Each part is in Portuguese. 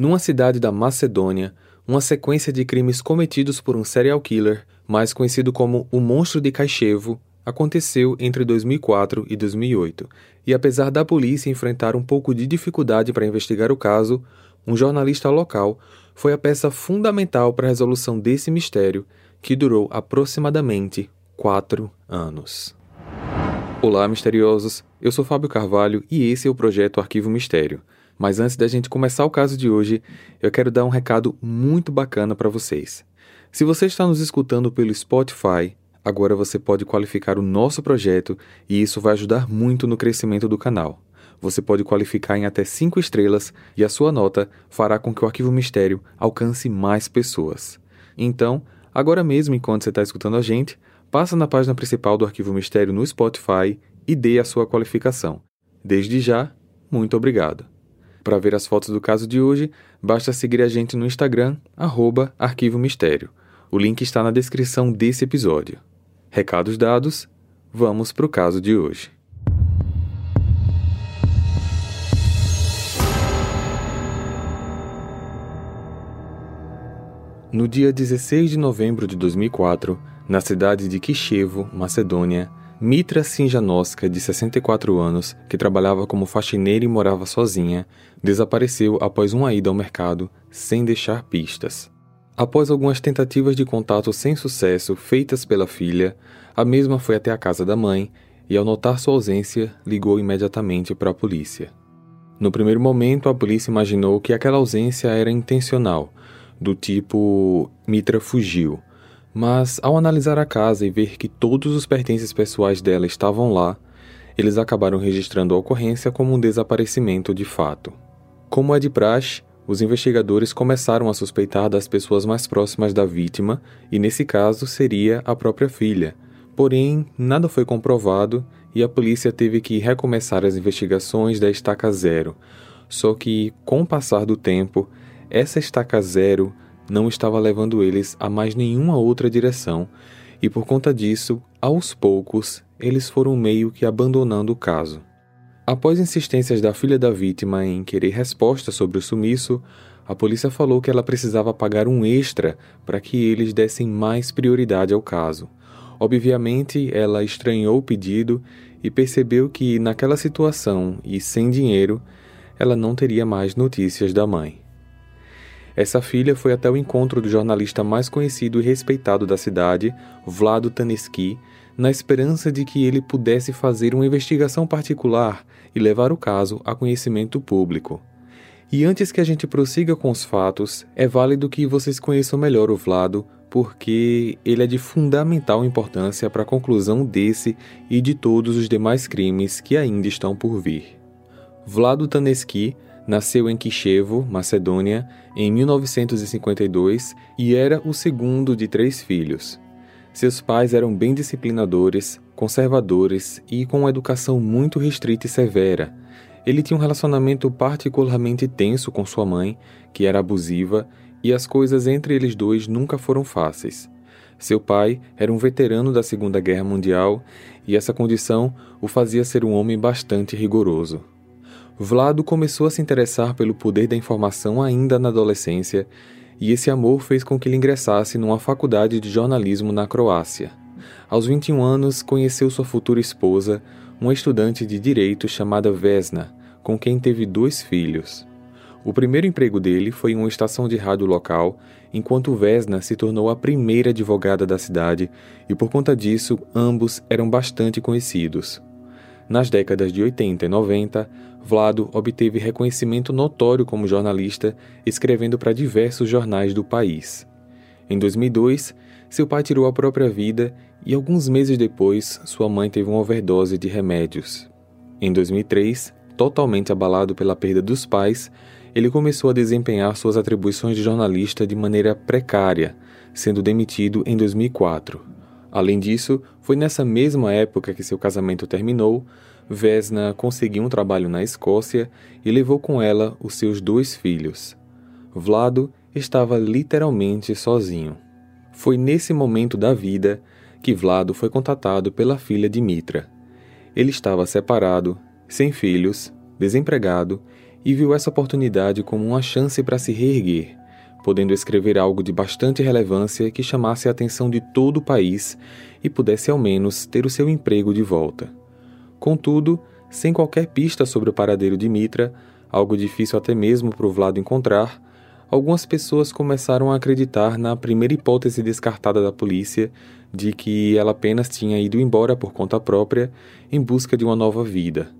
Numa cidade da Macedônia, uma sequência de crimes cometidos por um serial killer, mais conhecido como o Monstro de Caixevo, aconteceu entre 2004 e 2008. E apesar da polícia enfrentar um pouco de dificuldade para investigar o caso, um jornalista local foi a peça fundamental para a resolução desse mistério, que durou aproximadamente quatro anos. Olá, misteriosos! Eu sou Fábio Carvalho e esse é o projeto Arquivo Mistério. Mas antes da gente começar o caso de hoje, eu quero dar um recado muito bacana para vocês. Se você está nos escutando pelo Spotify, agora você pode qualificar o nosso projeto e isso vai ajudar muito no crescimento do canal. Você pode qualificar em até 5 estrelas e a sua nota fará com que o Arquivo Mistério alcance mais pessoas. Então, agora mesmo, enquanto você está escutando a gente, passa na página principal do Arquivo Mistério no Spotify e dê a sua qualificação. Desde já, muito obrigado. Para ver as fotos do caso de hoje, basta seguir a gente no Instagram, arroba Arquivo Mistério. O link está na descrição desse episódio. Recados dados, vamos para o caso de hoje. No dia 16 de novembro de 2004, na cidade de Kishevo, Macedônia, Mitra Sinjanoska, de 64 anos, que trabalhava como faxineira e morava sozinha, desapareceu após uma ida ao mercado sem deixar pistas. Após algumas tentativas de contato sem sucesso feitas pela filha, a mesma foi até a casa da mãe e, ao notar sua ausência, ligou imediatamente para a polícia. No primeiro momento, a polícia imaginou que aquela ausência era intencional, do tipo Mitra fugiu mas, ao analisar a casa e ver que todos os pertences pessoais dela estavam lá, eles acabaram registrando a ocorrência como um desaparecimento de fato. Como é de praxe, os investigadores começaram a suspeitar das pessoas mais próximas da vítima, e nesse caso seria a própria filha. Porém, nada foi comprovado e a polícia teve que recomeçar as investigações da estaca zero. Só que, com o passar do tempo, essa estaca zero não estava levando eles a mais nenhuma outra direção, e por conta disso, aos poucos, eles foram meio que abandonando o caso. Após insistências da filha da vítima em querer resposta sobre o sumiço, a polícia falou que ela precisava pagar um extra para que eles dessem mais prioridade ao caso. Obviamente, ela estranhou o pedido e percebeu que, naquela situação e sem dinheiro, ela não teria mais notícias da mãe. Essa filha foi até o encontro do jornalista mais conhecido e respeitado da cidade, Vlado Taneski, na esperança de que ele pudesse fazer uma investigação particular e levar o caso a conhecimento público. E antes que a gente prossiga com os fatos, é válido que vocês conheçam melhor o Vlado, porque ele é de fundamental importância para a conclusão desse e de todos os demais crimes que ainda estão por vir. Vlado Taneski Nasceu em Kishevo, Macedônia, em 1952 e era o segundo de três filhos. Seus pais eram bem disciplinadores, conservadores e com uma educação muito restrita e severa. Ele tinha um relacionamento particularmente tenso com sua mãe, que era abusiva, e as coisas entre eles dois nunca foram fáceis. Seu pai era um veterano da Segunda Guerra Mundial e essa condição o fazia ser um homem bastante rigoroso. Vlado começou a se interessar pelo poder da informação ainda na adolescência, e esse amor fez com que ele ingressasse numa faculdade de jornalismo na Croácia. Aos 21 anos, conheceu sua futura esposa, uma estudante de direito chamada Vesna, com quem teve dois filhos. O primeiro emprego dele foi em uma estação de rádio local, enquanto Vesna se tornou a primeira advogada da cidade, e por conta disso, ambos eram bastante conhecidos. Nas décadas de 80 e 90, Vlado obteve reconhecimento notório como jornalista, escrevendo para diversos jornais do país. Em 2002, seu pai tirou a própria vida e alguns meses depois, sua mãe teve uma overdose de remédios. Em 2003, totalmente abalado pela perda dos pais, ele começou a desempenhar suas atribuições de jornalista de maneira precária, sendo demitido em 2004. Além disso, foi nessa mesma época que seu casamento terminou, Vesna conseguiu um trabalho na Escócia e levou com ela os seus dois filhos. Vlado estava literalmente sozinho. Foi nesse momento da vida que Vlado foi contatado pela filha de Mitra. Ele estava separado, sem filhos, desempregado e viu essa oportunidade como uma chance para se reerguer, podendo escrever algo de bastante relevância que chamasse a atenção de todo o país e pudesse ao menos ter o seu emprego de volta. Contudo, sem qualquer pista sobre o paradeiro de Mitra, algo difícil até mesmo para o Vlado encontrar, algumas pessoas começaram a acreditar na primeira hipótese descartada da polícia de que ela apenas tinha ido embora por conta própria em busca de uma nova vida.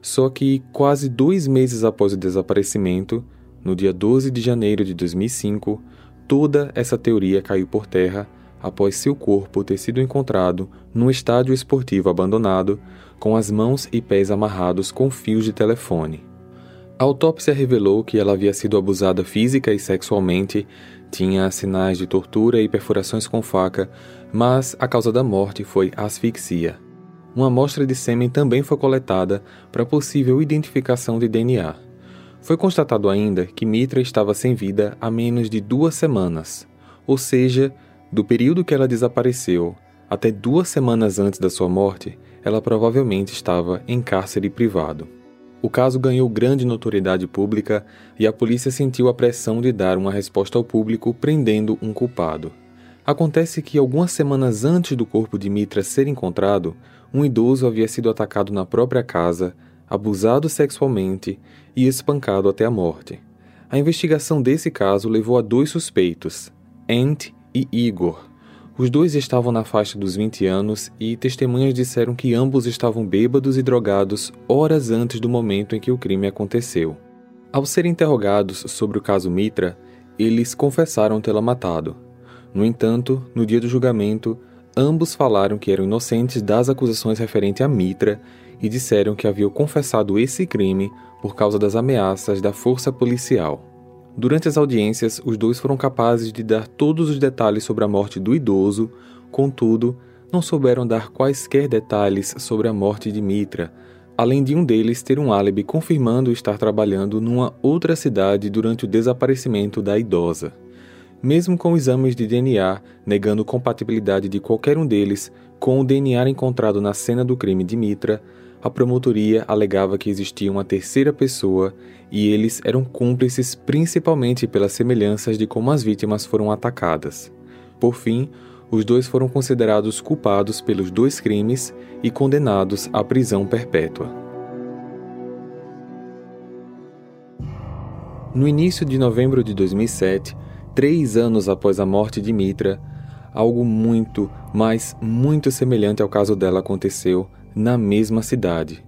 Só que, quase dois meses após o desaparecimento, no dia 12 de janeiro de 2005, toda essa teoria caiu por terra após seu corpo ter sido encontrado num estádio esportivo abandonado, com as mãos e pés amarrados com fios de telefone. A autópsia revelou que ela havia sido abusada física e sexualmente, tinha sinais de tortura e perfurações com faca, mas a causa da morte foi asfixia. Uma amostra de sêmen também foi coletada para possível identificação de DNA. Foi constatado ainda que Mitra estava sem vida há menos de duas semanas, ou seja, do período que ela desapareceu até duas semanas antes da sua morte, ela provavelmente estava em cárcere privado. O caso ganhou grande notoriedade pública e a polícia sentiu a pressão de dar uma resposta ao público prendendo um culpado. Acontece que algumas semanas antes do corpo de Mitra ser encontrado, um idoso havia sido atacado na própria casa, abusado sexualmente e espancado até a morte. A investigação desse caso levou a dois suspeitos, Ant e Igor, os dois estavam na faixa dos 20 anos e testemunhas disseram que ambos estavam bêbados e drogados horas antes do momento em que o crime aconteceu. Ao serem interrogados sobre o caso Mitra, eles confessaram tê-la matado. No entanto, no dia do julgamento, ambos falaram que eram inocentes das acusações referentes a Mitra e disseram que haviam confessado esse crime por causa das ameaças da força policial. Durante as audiências, os dois foram capazes de dar todos os detalhes sobre a morte do idoso, contudo, não souberam dar quaisquer detalhes sobre a morte de Mitra, além de um deles ter um álibi confirmando estar trabalhando numa outra cidade durante o desaparecimento da idosa. Mesmo com exames de DNA negando compatibilidade de qualquer um deles com o DNA encontrado na cena do crime de Mitra, a promotoria alegava que existia uma terceira pessoa e eles eram cúmplices principalmente pelas semelhanças de como as vítimas foram atacadas. Por fim, os dois foram considerados culpados pelos dois crimes e condenados à prisão perpétua. No início de novembro de 2007, três anos após a morte de Mitra, algo muito, mas muito semelhante ao caso dela aconteceu na mesma cidade.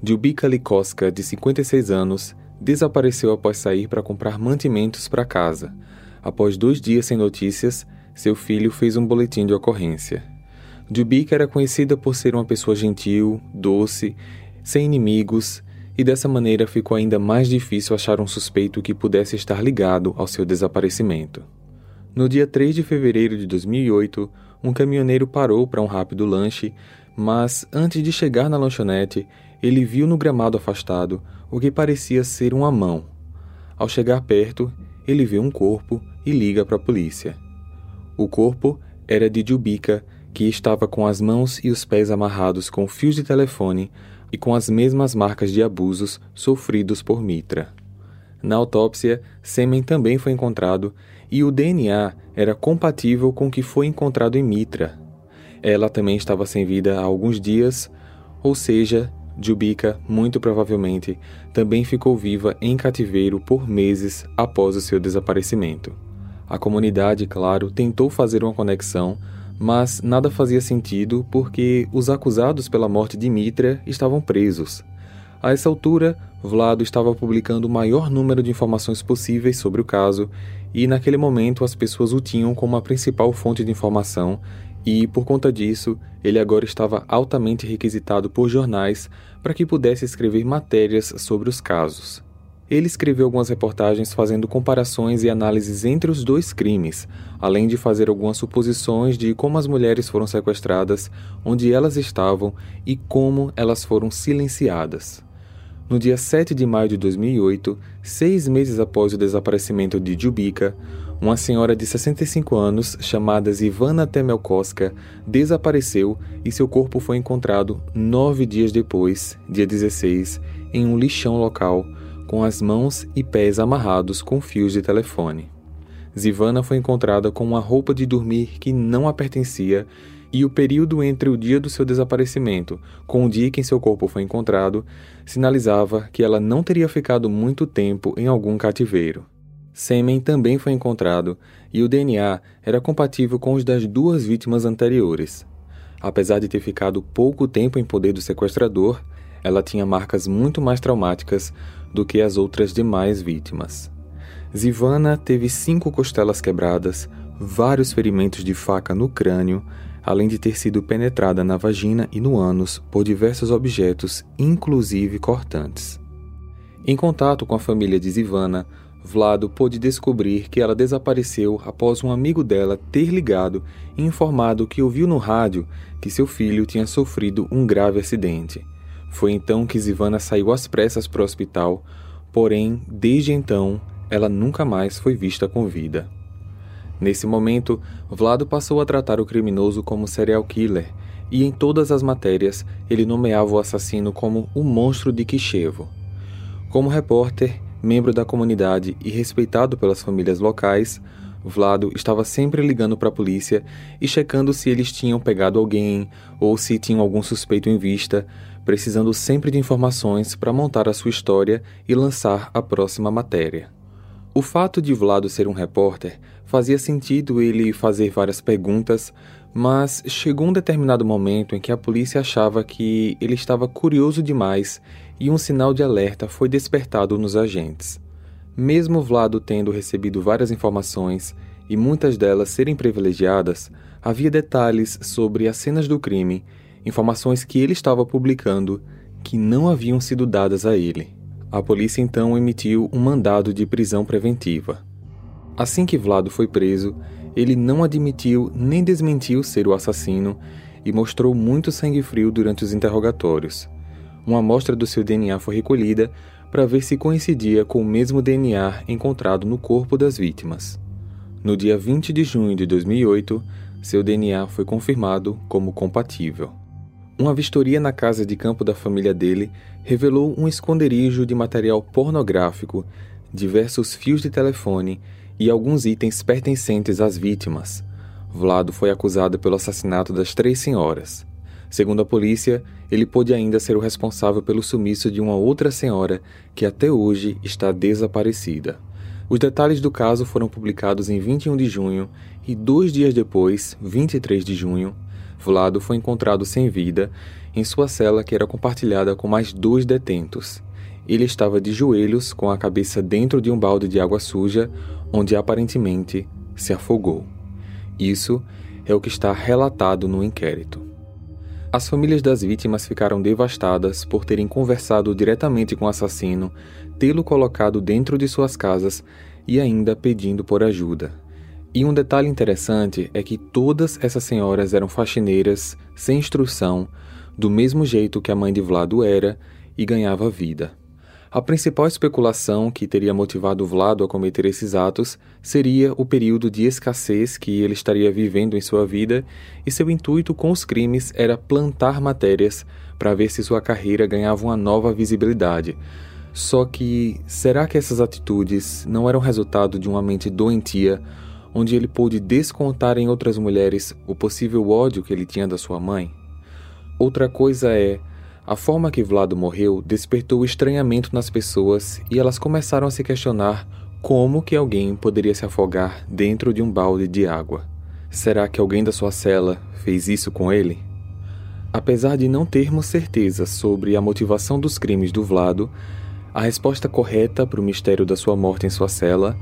Djubika Likoska, de 56 anos, desapareceu após sair para comprar mantimentos para casa. Após dois dias sem notícias, seu filho fez um boletim de ocorrência. Djubika era conhecida por ser uma pessoa gentil, doce, sem inimigos, e dessa maneira ficou ainda mais difícil achar um suspeito que pudesse estar ligado ao seu desaparecimento. No dia 3 de fevereiro de 2008, um caminhoneiro parou para um rápido lanche mas antes de chegar na lanchonete, ele viu no gramado afastado o que parecia ser uma mão. Ao chegar perto, ele vê um corpo e liga para a polícia. O corpo era de Jubika, que estava com as mãos e os pés amarrados com fios de telefone e com as mesmas marcas de abusos sofridos por Mitra. Na autópsia, sêmen também foi encontrado e o DNA era compatível com o que foi encontrado em Mitra, ela também estava sem vida há alguns dias, ou seja, Jubika, muito provavelmente, também ficou viva em cativeiro por meses após o seu desaparecimento. A comunidade, claro, tentou fazer uma conexão, mas nada fazia sentido porque os acusados pela morte de Mitra estavam presos. A essa altura, Vlado estava publicando o maior número de informações possíveis sobre o caso, e naquele momento as pessoas o tinham como a principal fonte de informação e, por conta disso, ele agora estava altamente requisitado por jornais para que pudesse escrever matérias sobre os casos. Ele escreveu algumas reportagens fazendo comparações e análises entre os dois crimes, além de fazer algumas suposições de como as mulheres foram sequestradas, onde elas estavam e como elas foram silenciadas. No dia 7 de maio de 2008, seis meses após o desaparecimento de Jubika, uma senhora de 65 anos, chamada Ivana Temelkoska, desapareceu e seu corpo foi encontrado nove dias depois, dia 16, em um lixão local, com as mãos e pés amarrados com fios de telefone. Zivana foi encontrada com uma roupa de dormir que não a pertencia e o período entre o dia do seu desaparecimento com o dia em que seu corpo foi encontrado sinalizava que ela não teria ficado muito tempo em algum cativeiro. Sêmen também foi encontrado e o DNA era compatível com os das duas vítimas anteriores. Apesar de ter ficado pouco tempo em poder do sequestrador, ela tinha marcas muito mais traumáticas do que as outras demais vítimas. Zivana teve cinco costelas quebradas, vários ferimentos de faca no crânio, além de ter sido penetrada na vagina e no ânus por diversos objetos, inclusive cortantes. Em contato com a família de Zivana, Vlado pôde descobrir que ela desapareceu após um amigo dela ter ligado e informado que ouviu no rádio que seu filho tinha sofrido um grave acidente. Foi então que Zivana saiu às pressas para o hospital, porém, desde então, ela nunca mais foi vista com vida. Nesse momento, Vlado passou a tratar o criminoso como serial killer e em todas as matérias ele nomeava o assassino como o monstro de Kishevo. Como repórter, membro da comunidade e respeitado pelas famílias locais, Vlado estava sempre ligando para a polícia e checando se eles tinham pegado alguém ou se tinham algum suspeito em vista, precisando sempre de informações para montar a sua história e lançar a próxima matéria. O fato de Vlado ser um repórter fazia sentido ele fazer várias perguntas, mas chegou um determinado momento em que a polícia achava que ele estava curioso demais e um sinal de alerta foi despertado nos agentes. Mesmo Vlado tendo recebido várias informações e muitas delas serem privilegiadas, havia detalhes sobre as cenas do crime, informações que ele estava publicando que não haviam sido dadas a ele. A polícia então emitiu um mandado de prisão preventiva. Assim que Vlado foi preso, ele não admitiu nem desmentiu ser o assassino e mostrou muito sangue frio durante os interrogatórios. Uma amostra do seu DNA foi recolhida para ver se coincidia com o mesmo DNA encontrado no corpo das vítimas. No dia 20 de junho de 2008, seu DNA foi confirmado como compatível. Uma vistoria na casa de campo da família dele revelou um esconderijo de material pornográfico, diversos fios de telefone e alguns itens pertencentes às vítimas. Vlado foi acusado pelo assassinato das três senhoras. Segundo a polícia, ele pôde ainda ser o responsável pelo sumiço de uma outra senhora que até hoje está desaparecida. Os detalhes do caso foram publicados em 21 de junho e dois dias depois, 23 de junho, Vlado foi encontrado sem vida em sua cela que era compartilhada com mais dois detentos. Ele estava de joelhos, com a cabeça dentro de um balde de água suja, onde aparentemente se afogou. Isso é o que está relatado no inquérito. As famílias das vítimas ficaram devastadas por terem conversado diretamente com o assassino, tê-lo colocado dentro de suas casas e ainda pedindo por ajuda. E um detalhe interessante é que todas essas senhoras eram faxineiras, sem instrução, do mesmo jeito que a mãe de Vlado era, e ganhava vida. A principal especulação que teria motivado Vlado a cometer esses atos seria o período de escassez que ele estaria vivendo em sua vida, e seu intuito com os crimes era plantar matérias para ver se sua carreira ganhava uma nova visibilidade. Só que será que essas atitudes não eram resultado de uma mente doentia onde ele pôde descontar em outras mulheres o possível ódio que ele tinha da sua mãe? Outra coisa é, a forma que Vlado morreu despertou estranhamento nas pessoas e elas começaram a se questionar como que alguém poderia se afogar dentro de um balde de água. Será que alguém da sua cela fez isso com ele? Apesar de não termos certeza sobre a motivação dos crimes do Vlado, a resposta correta para o mistério da sua morte em sua cela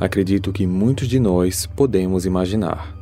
acredito que muitos de nós podemos imaginar.